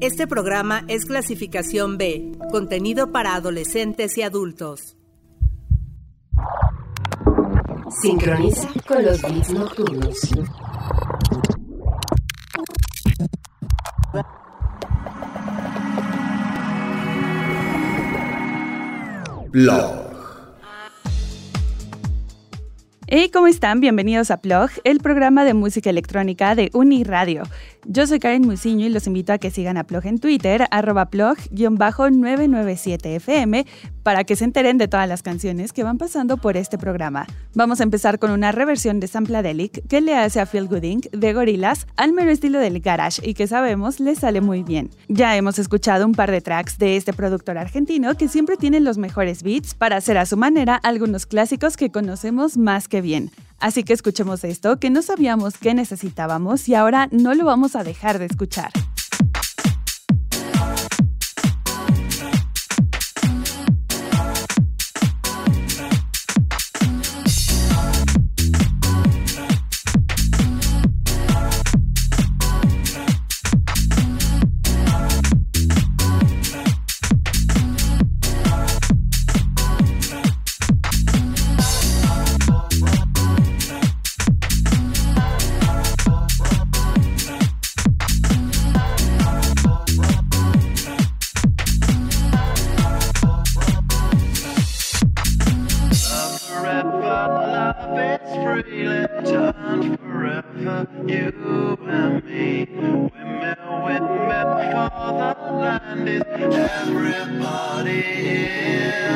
Este programa es clasificación B, contenido para adolescentes y adultos. Sincroniza con los beats nocturnos. Blog. Hey, ¿cómo están? Bienvenidos a Plog, el programa de música electrónica de Uniradio. Yo soy Karen Musiño y los invito a que sigan a Plog en Twitter, arroba plog-997fm, para que se enteren de todas las canciones que van pasando por este programa. Vamos a empezar con una reversión de Sampladelic que le hace a Feel Good Inc. de Gorillaz al mero estilo del garage y que sabemos le sale muy bien. Ya hemos escuchado un par de tracks de este productor argentino que siempre tiene los mejores beats para hacer a su manera algunos clásicos que conocemos más que bien. Así que escuchemos esto que no sabíamos que necesitábamos y ahora no lo vamos a dejar de escuchar. Everybody here.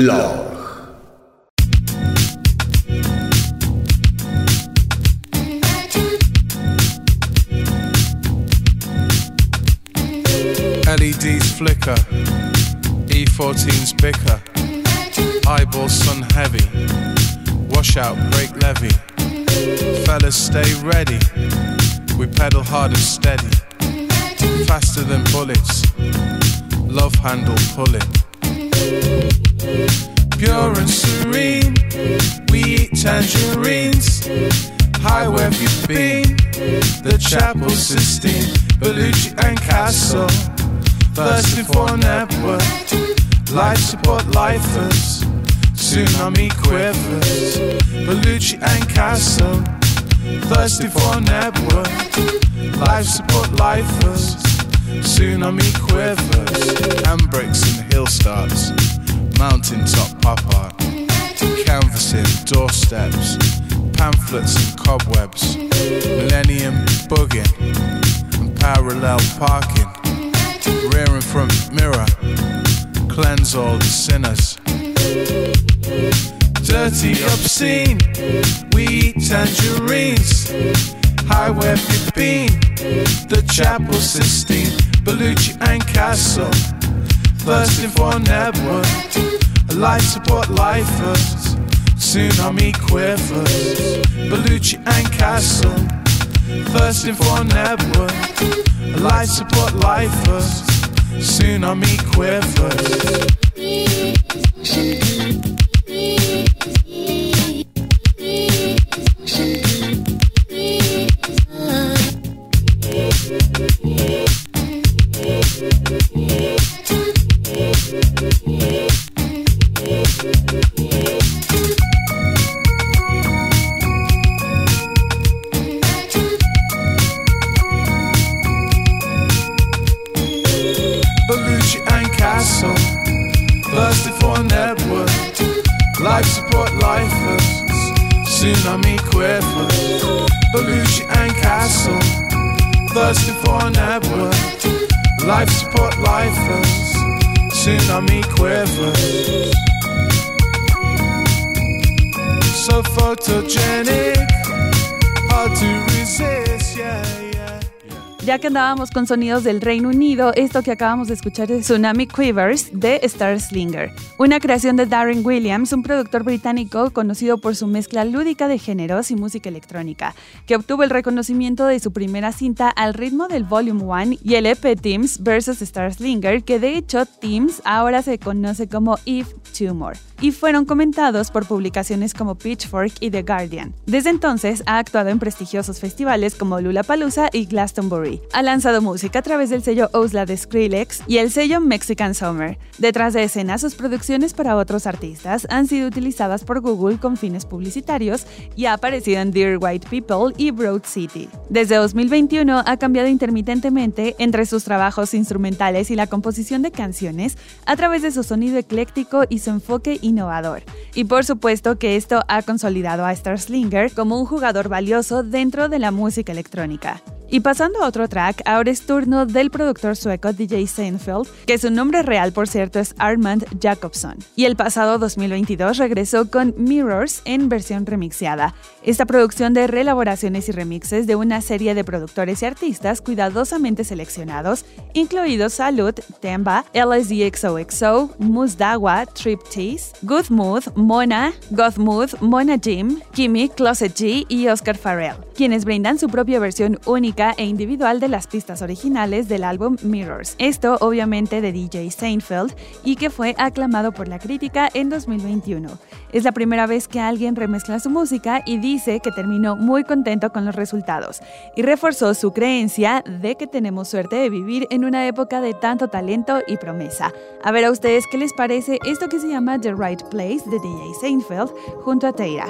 Law. Doorsteps, pamphlets and cobwebs. Millennium bugging and parallel parking. Rearing front mirror, cleanse all the sinners. Dirty, obscene, we eat tangerines. Hi, where you been? The Chapel Sistine, Bellucci and Castle. Thirsting for a network, a life support lifers. Tsunami quivers, Bellucci and Castle. Thirsting for a network, a life support lifers. Tsunami quivers. Thirsty for a network. Life support lifers, tsunami quivers. So photogenic, hard to resist, yeah. Ya que andábamos con sonidos del Reino Unido, esto que acabamos de escuchar es Tsunami Quivers de Star Slinger, una creación de Darren Williams, un productor británico conocido por su mezcla lúdica de géneros y música electrónica, que obtuvo el reconocimiento de su primera cinta al ritmo del Volume 1 y el EP Teams vs Star Slinger, que de hecho Teams ahora se conoce como If Tumor y fueron comentados por publicaciones como Pitchfork y The Guardian. Desde entonces ha actuado en prestigiosos festivales como Lollapalooza y Glastonbury. Ha lanzado música a través del sello Osla de Skrillex y el sello Mexican Summer. Detrás de escena, sus producciones para otros artistas han sido utilizadas por Google con fines publicitarios y ha aparecido en Dear White People y Broad City. Desde 2021 ha cambiado intermitentemente entre sus trabajos instrumentales y la composición de canciones a través de su sonido ecléctico y su enfoque innovador. Y por supuesto que esto ha consolidado a Star Slinger como un jugador valioso dentro de la música electrónica. Y pasando a otro track, ahora es turno del productor sueco DJ Seinfeld, que su nombre real por cierto es Armand Jacobson. Y el pasado 2022 regresó con Mirrors en versión remixeada. Esta producción de reelaboraciones y remixes de una serie de productores y artistas cuidadosamente seleccionados, incluidos Salud, Temba, LSDXOXO, Musdawa, Trip Tease, Good Mood, Mona, God Mood, Mona Jim, Kimmy, Closet G y Oscar Farrell, quienes brindan su propia versión única e individual de las pistas originales del álbum Mirrors. Esto obviamente de DJ Seinfeld y que fue aclamado por la crítica en 2021. Es la primera vez que alguien remezcla su música y dice que terminó muy contento con los resultados y reforzó su creencia de que tenemos suerte de vivir en una época de tanto talento y promesa. A ver a ustedes qué les parece esto que se llama The Right Place de DJ Seinfeld junto a Teira.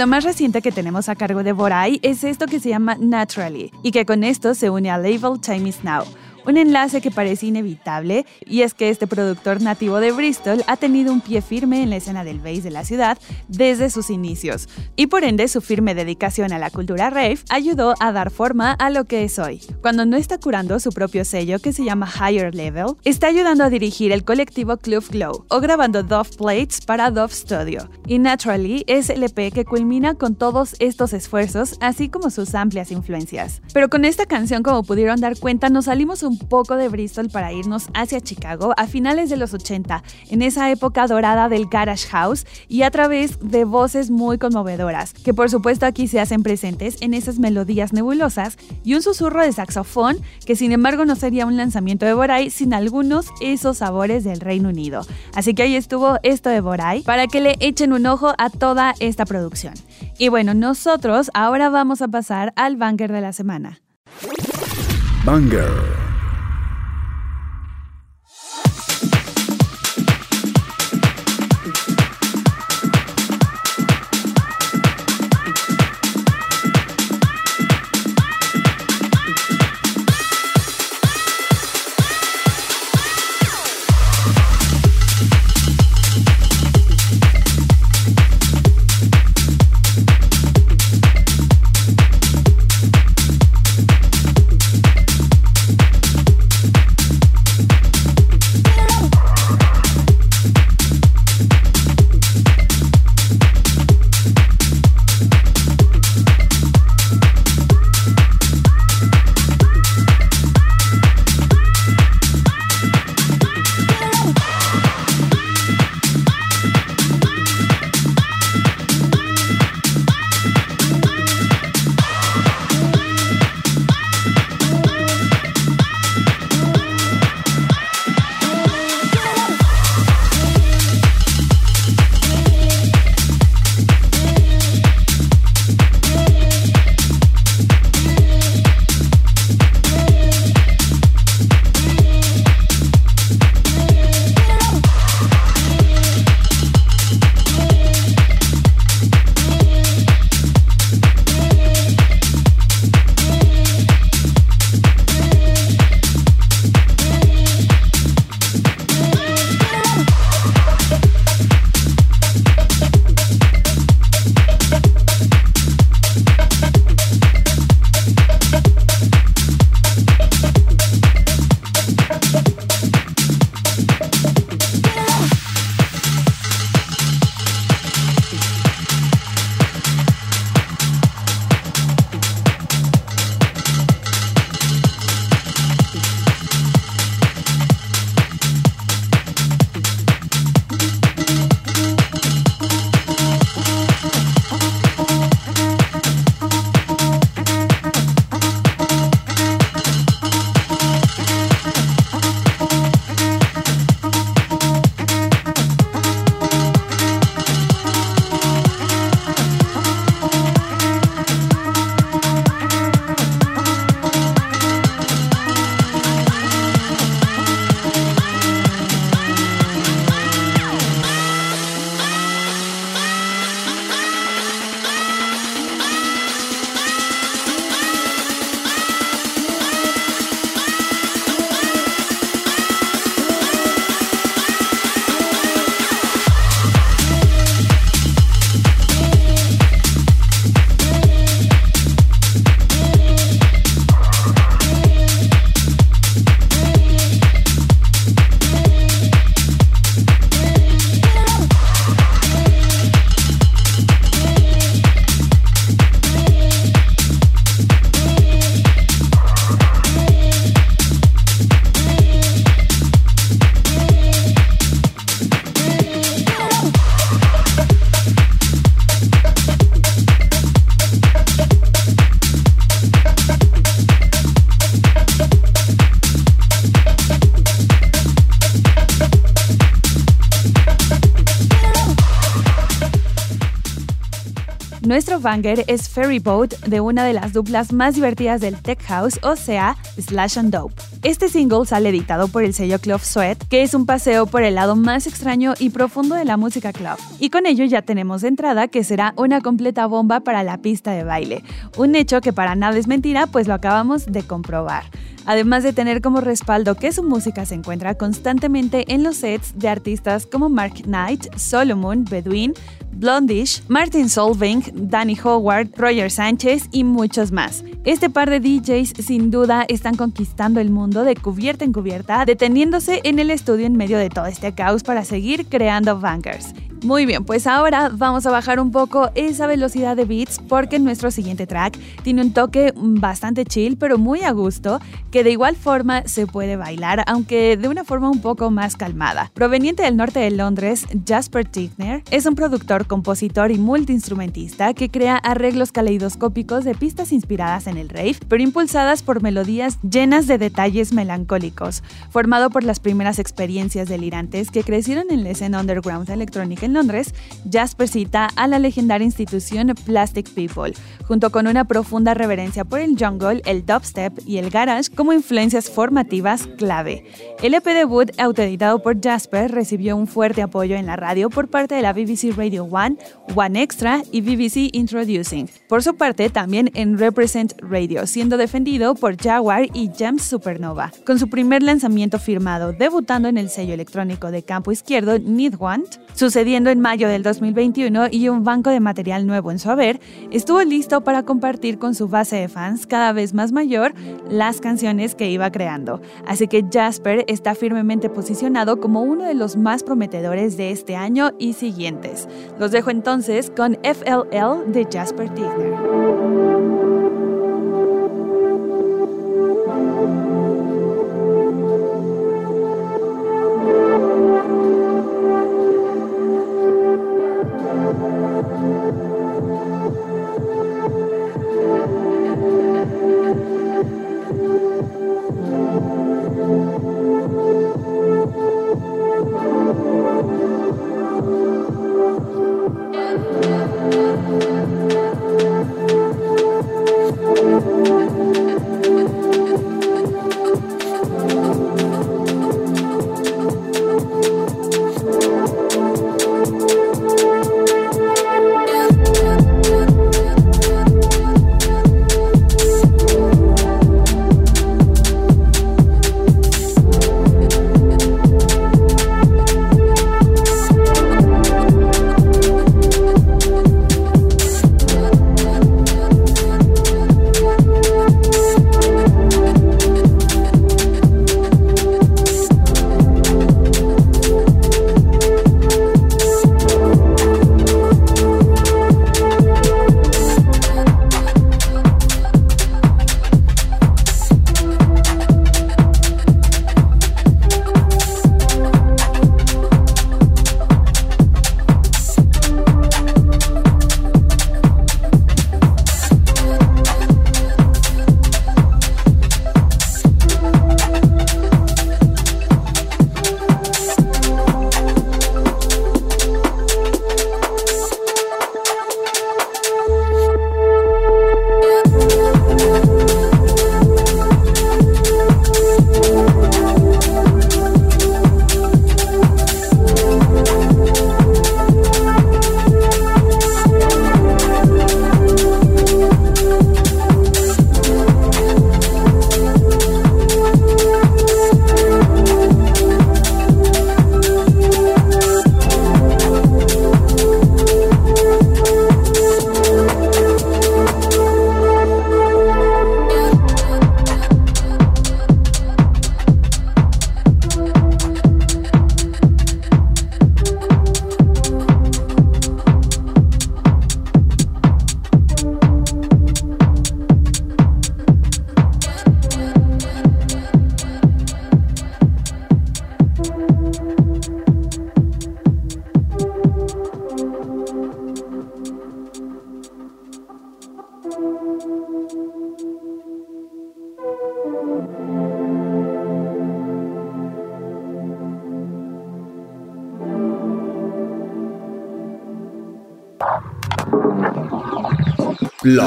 Lo más reciente que tenemos a cargo de Borai es esto que se llama Naturally, y que con esto se une al label Time Is Now un enlace que parece inevitable, y es que este productor nativo de Bristol ha tenido un pie firme en la escena del bass de la ciudad desde sus inicios, y por ende su firme dedicación a la cultura rave ayudó a dar forma a lo que es hoy. Cuando no está curando su propio sello que se llama Higher Level, está ayudando a dirigir el colectivo Club Glow o grabando Dove Plates para Dove Studio. Y Naturally es el EP que culmina con todos estos esfuerzos, así como sus amplias influencias. Pero con esta canción, como pudieron dar cuenta, nos salimos poco de Bristol para irnos hacia Chicago a finales de los 80, en esa época dorada del Garage House y a través de voces muy conmovedoras, que por supuesto aquí se hacen presentes en esas melodías nebulosas y un susurro de saxofón que sin embargo no sería un lanzamiento de Borai sin algunos esos sabores del Reino Unido. Así que ahí estuvo esto de Borai para que le echen un ojo a toda esta producción. Y bueno, nosotros ahora vamos a pasar al banger de la semana. Banger. Banger es Ferry Boat de una de las duplas más divertidas del Tech House, o sea, Slash and Dope. Este single sale editado por el sello Club Sweat, que es un paseo por el lado más extraño y profundo de la música club. Y con ello ya tenemos de entrada que será una completa bomba para la pista de baile. Un hecho que para nada es mentira, pues lo acabamos de comprobar además de tener como respaldo que su música se encuentra constantemente en los sets de artistas como Mark Knight, Solomon, Bedouin, Blondish, Martin Solving, Danny Howard, Roger Sánchez y muchos más. Este par de DJs sin duda están conquistando el mundo de cubierta en cubierta, deteniéndose en el estudio en medio de todo este caos para seguir creando bangers. Muy bien, pues ahora vamos a bajar un poco esa velocidad de beats porque nuestro siguiente track tiene un toque bastante chill pero muy a gusto que de igual forma se puede bailar aunque de una forma un poco más calmada. Proveniente del norte de Londres, Jasper Tigner es un productor, compositor y multiinstrumentista que crea arreglos caleidoscópicos de pistas inspiradas en el rave pero impulsadas por melodías llenas de detalles melancólicos. Formado por las primeras experiencias delirantes que crecieron en la escena underground electrónica en Londres, Jasper cita a la legendaria institución Plastic People, junto con una profunda reverencia por el jungle, el dubstep y el garage como influencias formativas clave. El EP debut, autoeditado por Jasper, recibió un fuerte apoyo en la radio por parte de la BBC Radio One, One Extra y BBC Introducing. Por su parte, también en Represent Radio, siendo defendido por Jaguar y James Supernova. Con su primer lanzamiento firmado, debutando en el sello electrónico de campo izquierdo Need Want, sucediendo en mayo del 2021 y un banco de material nuevo en su haber, estuvo listo para compartir con su base de fans cada vez más mayor las canciones que iba creando. Así que Jasper está firmemente posicionado como uno de los más prometedores de este año y siguientes. Los dejo entonces con FLL de Jasper Tigner.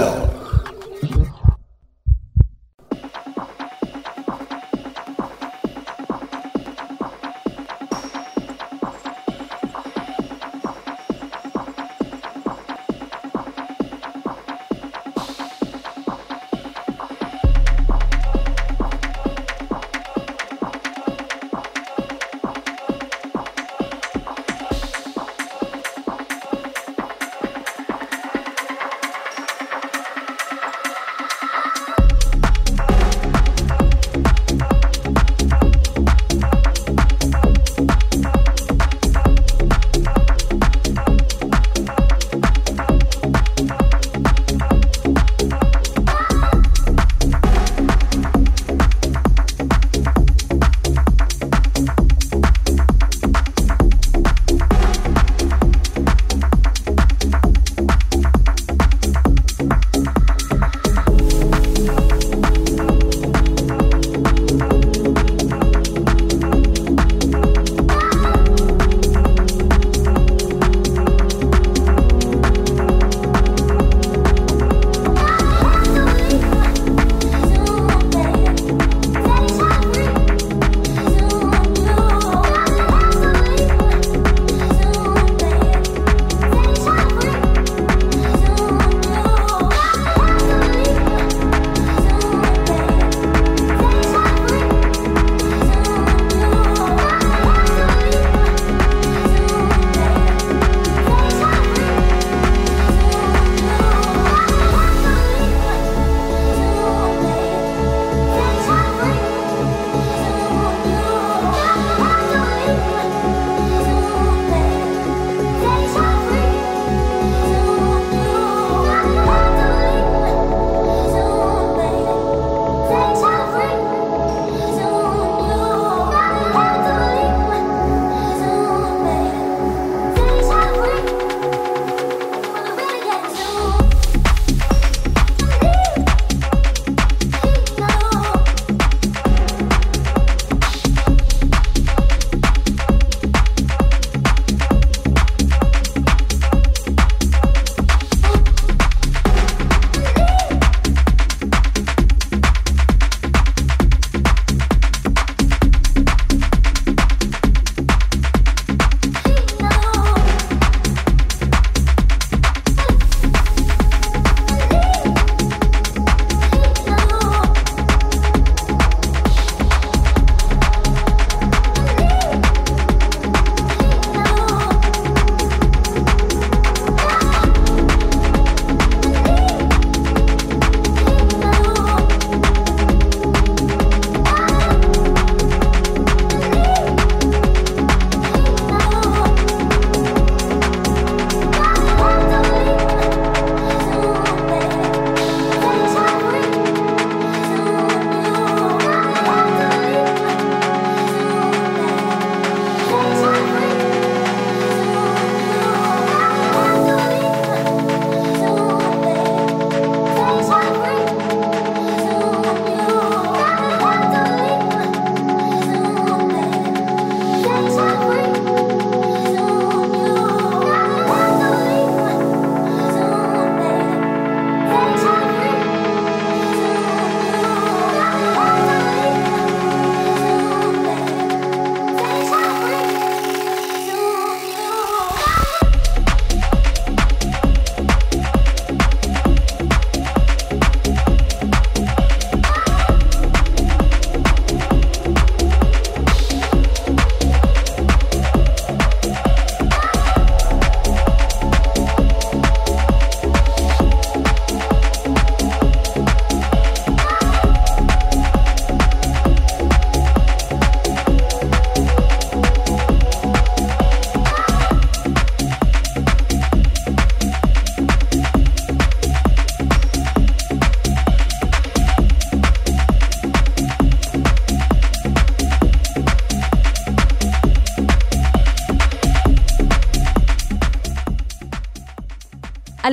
Blog.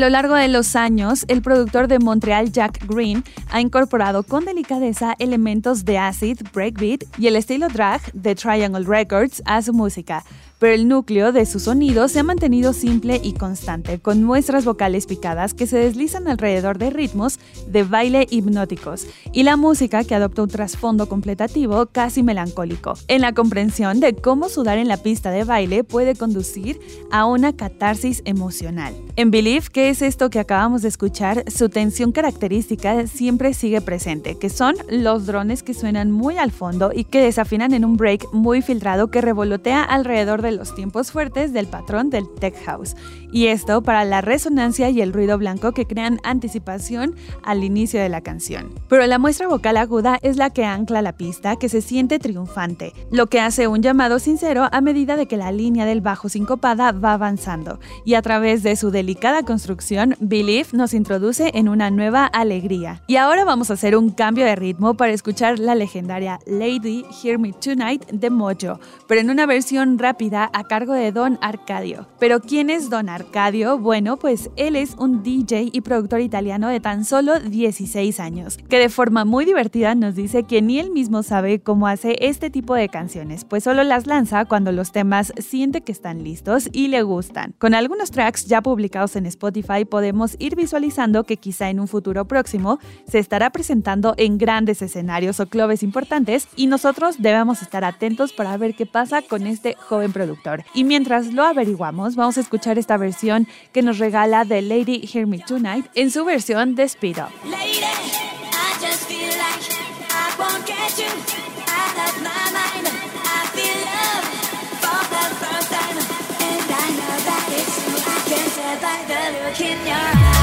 Lo largo de los años, el productor de Montreal Jack Green ha incorporado con delicadeza elementos de acid, breakbeat y el estilo drag de Triangle Records a su música. pero el núcleo de su sonido se ha mantenido simple y constante, con muestras vocales picadas que se deslizan alrededor de ritmos de baile hipnóticos y la música que adopta un trasfondo completativo casi melancólico, en la comprensión de cómo sudar en la pista de baile puede conducir a una catarsis emocional. En Believe, ¿qué es esto que acabamos de escuchar? Su tensión característica siempre sigue presente, que son los drones que suenan muy al fondo y que desafinan en un break muy filtrado que revolotea alrededor de los tiempos fuertes del patrón del tech house. Y esto para la resonancia y el ruido blanco que crean anticipación al inicio de la canción. Pero la muestra vocal aguda es la que ancla la pista, que se siente triunfante, lo que hace un llamado sincero a medida de que la línea del bajo sincopada va avanzando. Y a través de su delicada construcción, Believe nos introduce en una nueva alegría. Y ahora vamos a hacer un cambio de ritmo para escuchar la legendaria Lady Hear Me Tonight de Mojo, pero en una versión rápida a cargo de Don Arcadio. Pero ¿quién es Don Arcadio? Bueno, pues él es un DJ y productor italiano de tan solo 16 años, que de forma muy divertida nos dice que ni él mismo sabe cómo hace este tipo de canciones, pues solo las lanza cuando los temas siente que están listos y le gustan. Con algunos tracks ya publicados en Spotify podemos ir visualizando que quizá en un futuro próximo se estará presentando en grandes escenarios o clubes importantes y nosotros debemos estar atentos para ver qué pasa con este joven productor. Y mientras lo averiguamos, vamos a escuchar esta versión que nos regala The Lady Hear Me Tonight en su versión de Speed Up. a look in your eyes.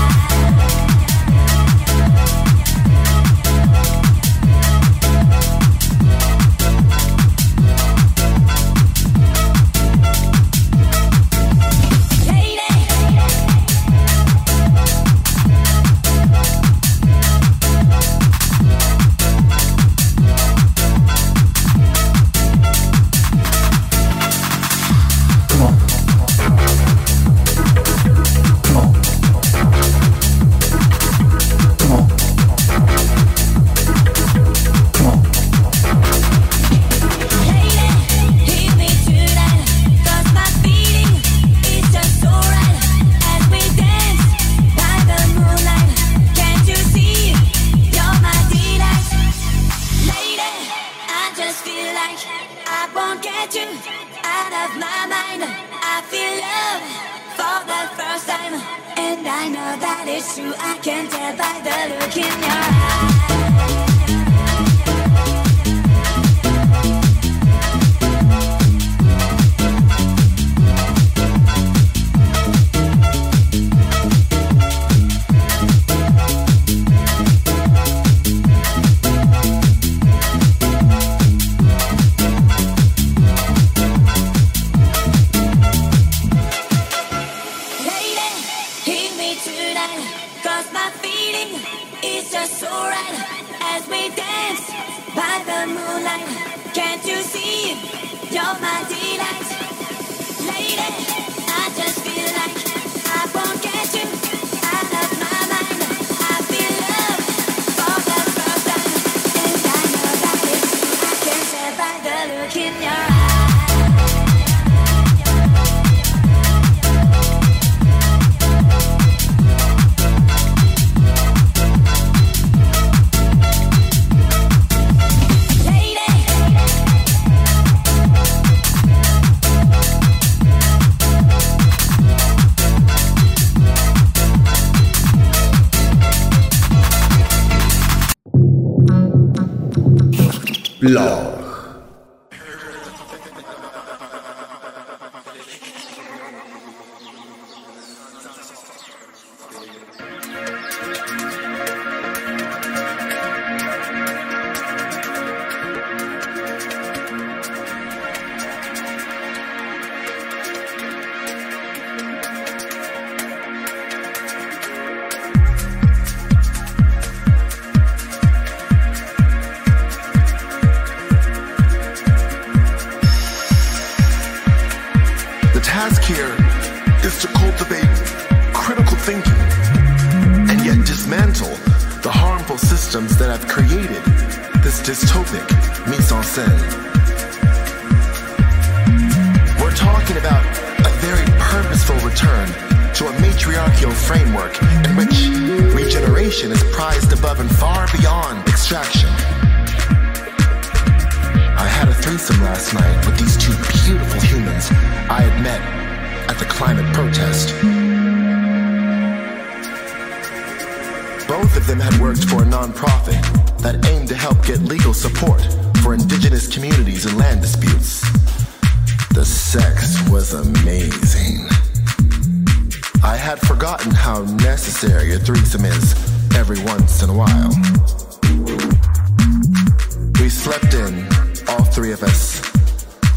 老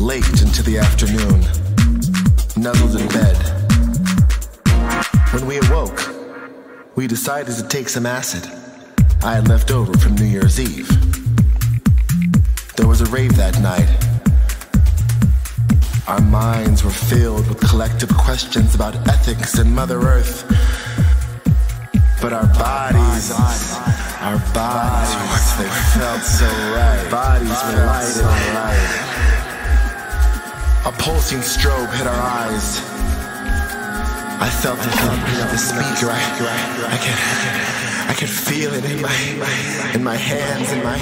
late into the afternoon, nuzzled in bed. When we awoke, we decided to take some acid I had left over from New Year's Eve. There was a rave that night our minds were filled with collective questions about ethics and Mother Earth. But our bodies, our bodies, they felt so right. Bodies were light and light. A pulsing strobe hit our eyes. I felt the thumping of the speaker. I, I could, I could feel it in my, in my hands, in my,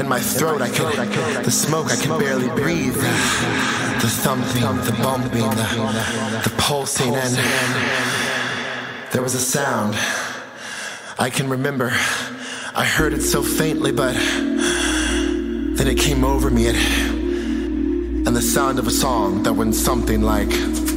in my throat. I could, the smoke. I could barely breathe. The thumping, the bumping, the, the pulsing, and there was a sound. I can remember. I heard it so faintly, but then it came over me. It, and the sound of a song that went something like.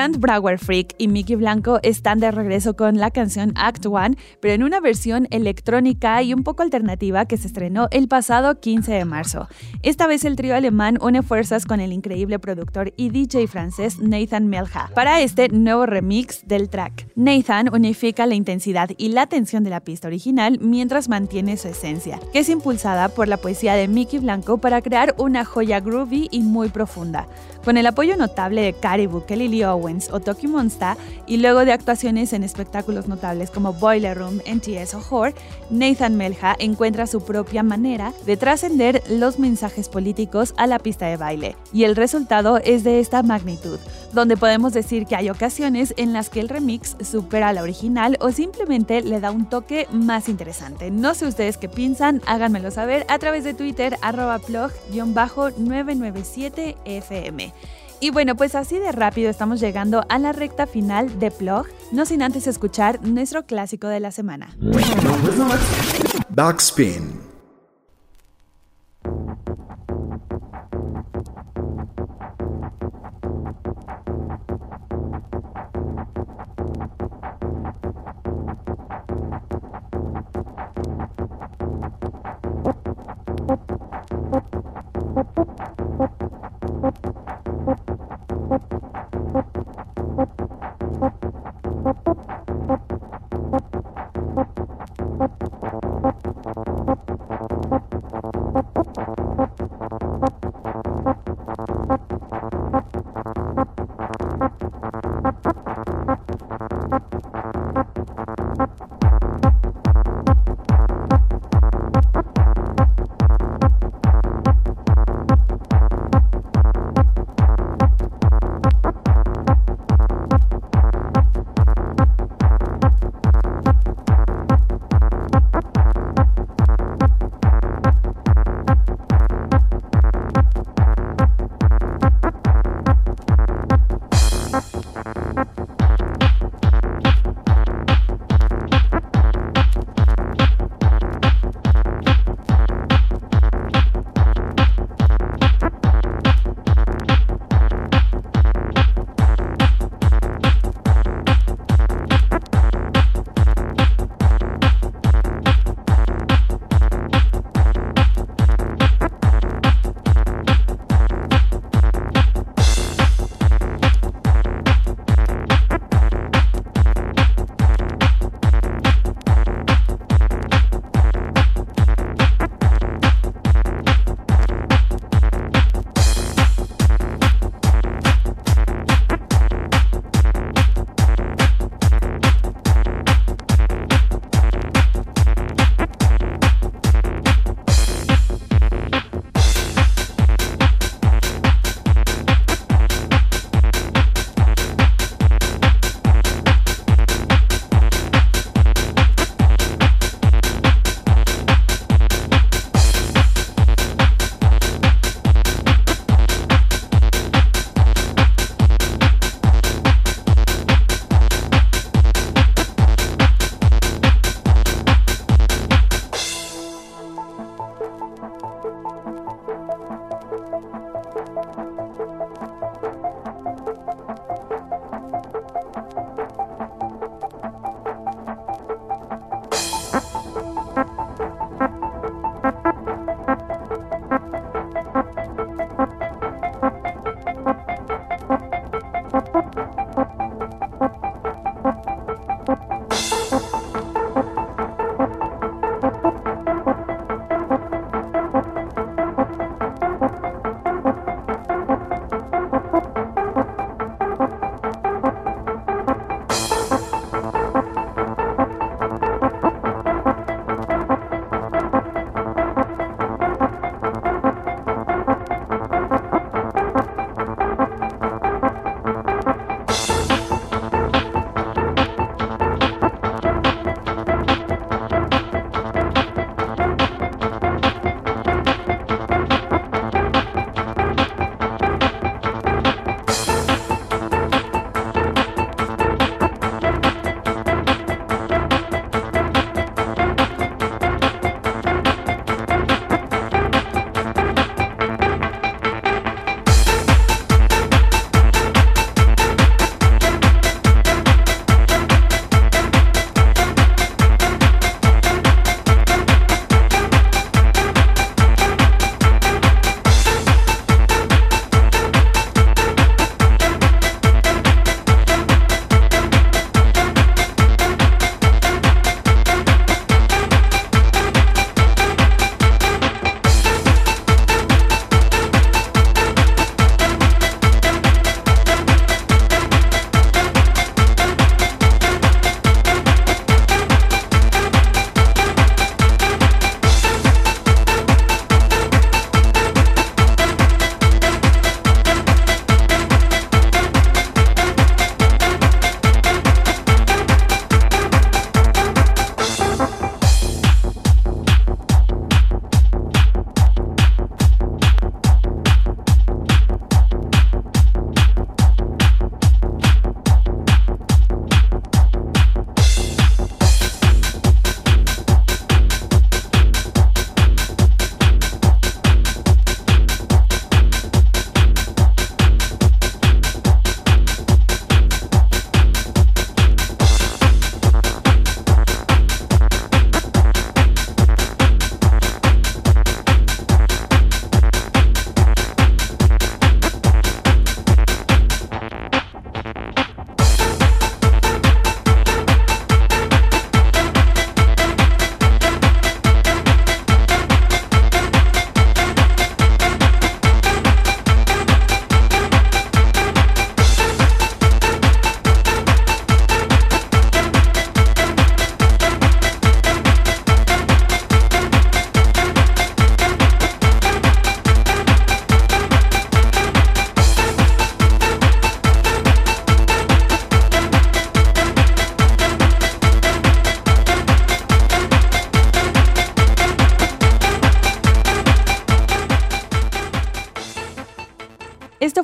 Brand Brower Freak y Mickey Blanco están de regreso con la canción Act One, pero en una versión electrónica y un poco alternativa que se estrenó el pasado 15 de marzo. Esta vez el trío alemán une fuerzas con el increíble productor y DJ francés Nathan Melja para este nuevo remix del track. Nathan unifica la intensidad y la tensión de la pista original mientras mantiene su esencia, que es impulsada por la poesía de Mickey Blanco para crear una joya groovy y muy profunda. Con el apoyo notable de Caribou, Kelly Lee Owens o Toki Monsta, y luego de actuaciones en espectáculos notables como Boiler Room, NTS o Horror, Nathan Melja encuentra su propia manera de trascender los mensajes políticos a la pista de baile. Y el resultado es de esta magnitud, donde podemos decir que hay ocasiones en las que el remix supera la original o simplemente le da un toque más interesante. No sé ustedes qué piensan, háganmelo saber a través de Twitter arroba plog-997fm. Y bueno, pues así de rápido estamos llegando a la recta final de Plog, no sin antes escuchar nuestro clásico de la semana. Backspin.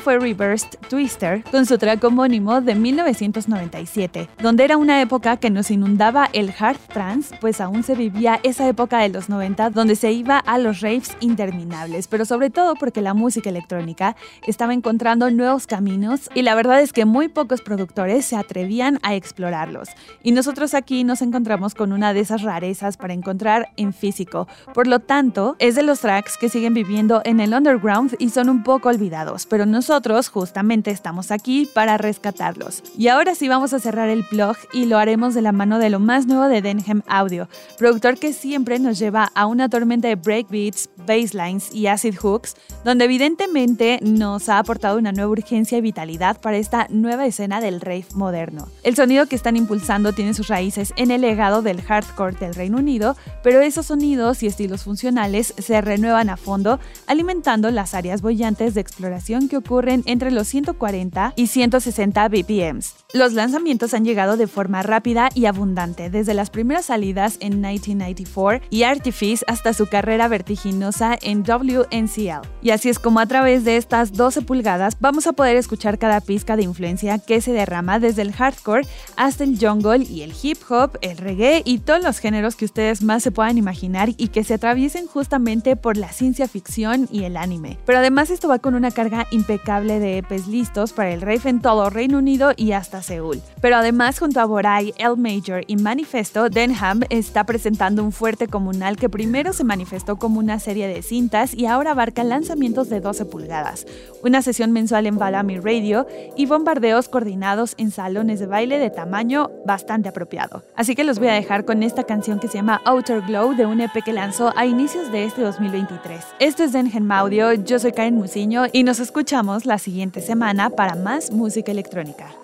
Fue Reversed Twister con su track homónimo de 1997, donde era una época que nos inundaba el hard trance, pues aún se vivía esa época de los 90 donde se iba a los raves interminables, pero sobre todo porque la música electrónica estaba encontrando nuevos caminos y la verdad es que muy pocos productores se atrevían a explorarlos. Y nosotros aquí nos encontramos con una de esas rarezas para encontrar en físico. Por lo tanto, es de los tracks que siguen viviendo en el underground y son un poco olvidados, pero nosotros justamente estamos aquí para rescatarlos. Y ahora sí vamos a cerrar el blog y lo haremos de la mano de lo más nuevo de Denham Audio, productor que siempre nos lleva a una tormenta de breakbeats, basslines y acid hooks, donde evidentemente nos ha aportado una nueva urgencia y vitalidad para esta nueva escena del rave moderno. El sonido que están impulsando tiene sus raíces en el legado del hardcore del Reino Unido, pero esos sonidos y estilos funcionales se renuevan a fondo, alimentando las áreas bollantes de exploración que ocurren entre los 140 y 160 BPMs. Los lanzamientos han llegado de forma rápida y abundante, desde las primeras salidas en 1994 y Artifice hasta su carrera vertiginosa en WNCL. Y así es como a través de estas 12 pulgadas vamos a poder escuchar cada pizca de influencia que se derrama desde el hardcore hasta el jungle y el hip hop, el reggae y todos los géneros que ustedes más se puedan imaginar y que se atraviesen justamente por la ciencia ficción y el anime. Pero además esto va con una carga impecable de EPs listos para el rave en todo Reino Unido y hasta Seúl. Pero además junto a Borai, El Major y Manifesto, Denham está presentando un fuerte comunal que primero se manifestó como una serie de cintas y ahora abarca lanzamientos de 12 pulgadas, una sesión mensual en Balami Radio y bombardeos coordinados en salones de baile de tamaño bastante apropiado. Así que los voy a dejar con esta canción que se llama Outer Glow de un EP que lanzó a inicios de este 2023. Esto es Dengen Audio, yo soy Karen Musiño y nos escuchamos la siguiente semana para más música electrónica.